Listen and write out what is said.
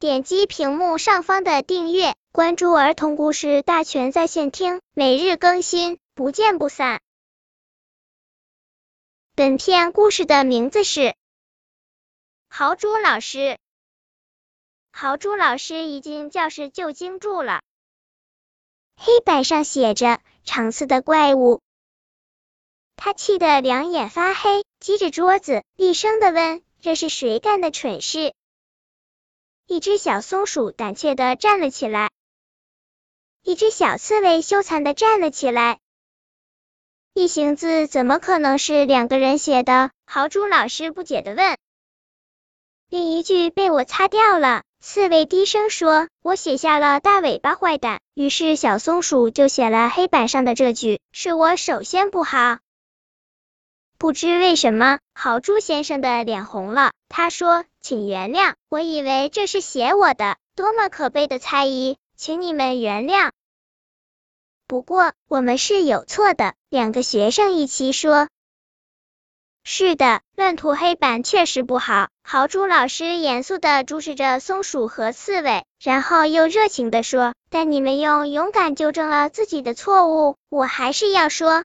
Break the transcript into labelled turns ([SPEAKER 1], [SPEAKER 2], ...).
[SPEAKER 1] 点击屏幕上方的订阅，关注儿童故事大全在线听，每日更新，不见不散。本片故事的名字是《豪猪老师》。豪猪老师一进教室就惊住了，黑板上写着“长刺的怪物”，他气得两眼发黑，击着桌子，厉声的问：“这是谁干的蠢事？”一只小松鼠胆怯的站了起来，一只小刺猬羞惭的站了起来。一行字怎么可能是两个人写的？豪猪老师不解的问。另一句被我擦掉了。刺猬低声说：“我写下了大尾巴坏蛋。”于是小松鼠就写了黑板上的这句：“是我首先不好。”不知为什么，豪猪先生的脸红了。他说：“请原谅，我以为这是写我的，多么可悲的猜疑，请你们原谅。”不过我们是有错的。两个学生一起说。是的，乱涂黑板确实不好。豪猪老师严肃的注视着松鼠和刺猬，然后又热情的说：“但你们用勇敢纠正了自己的错误，我还是要说，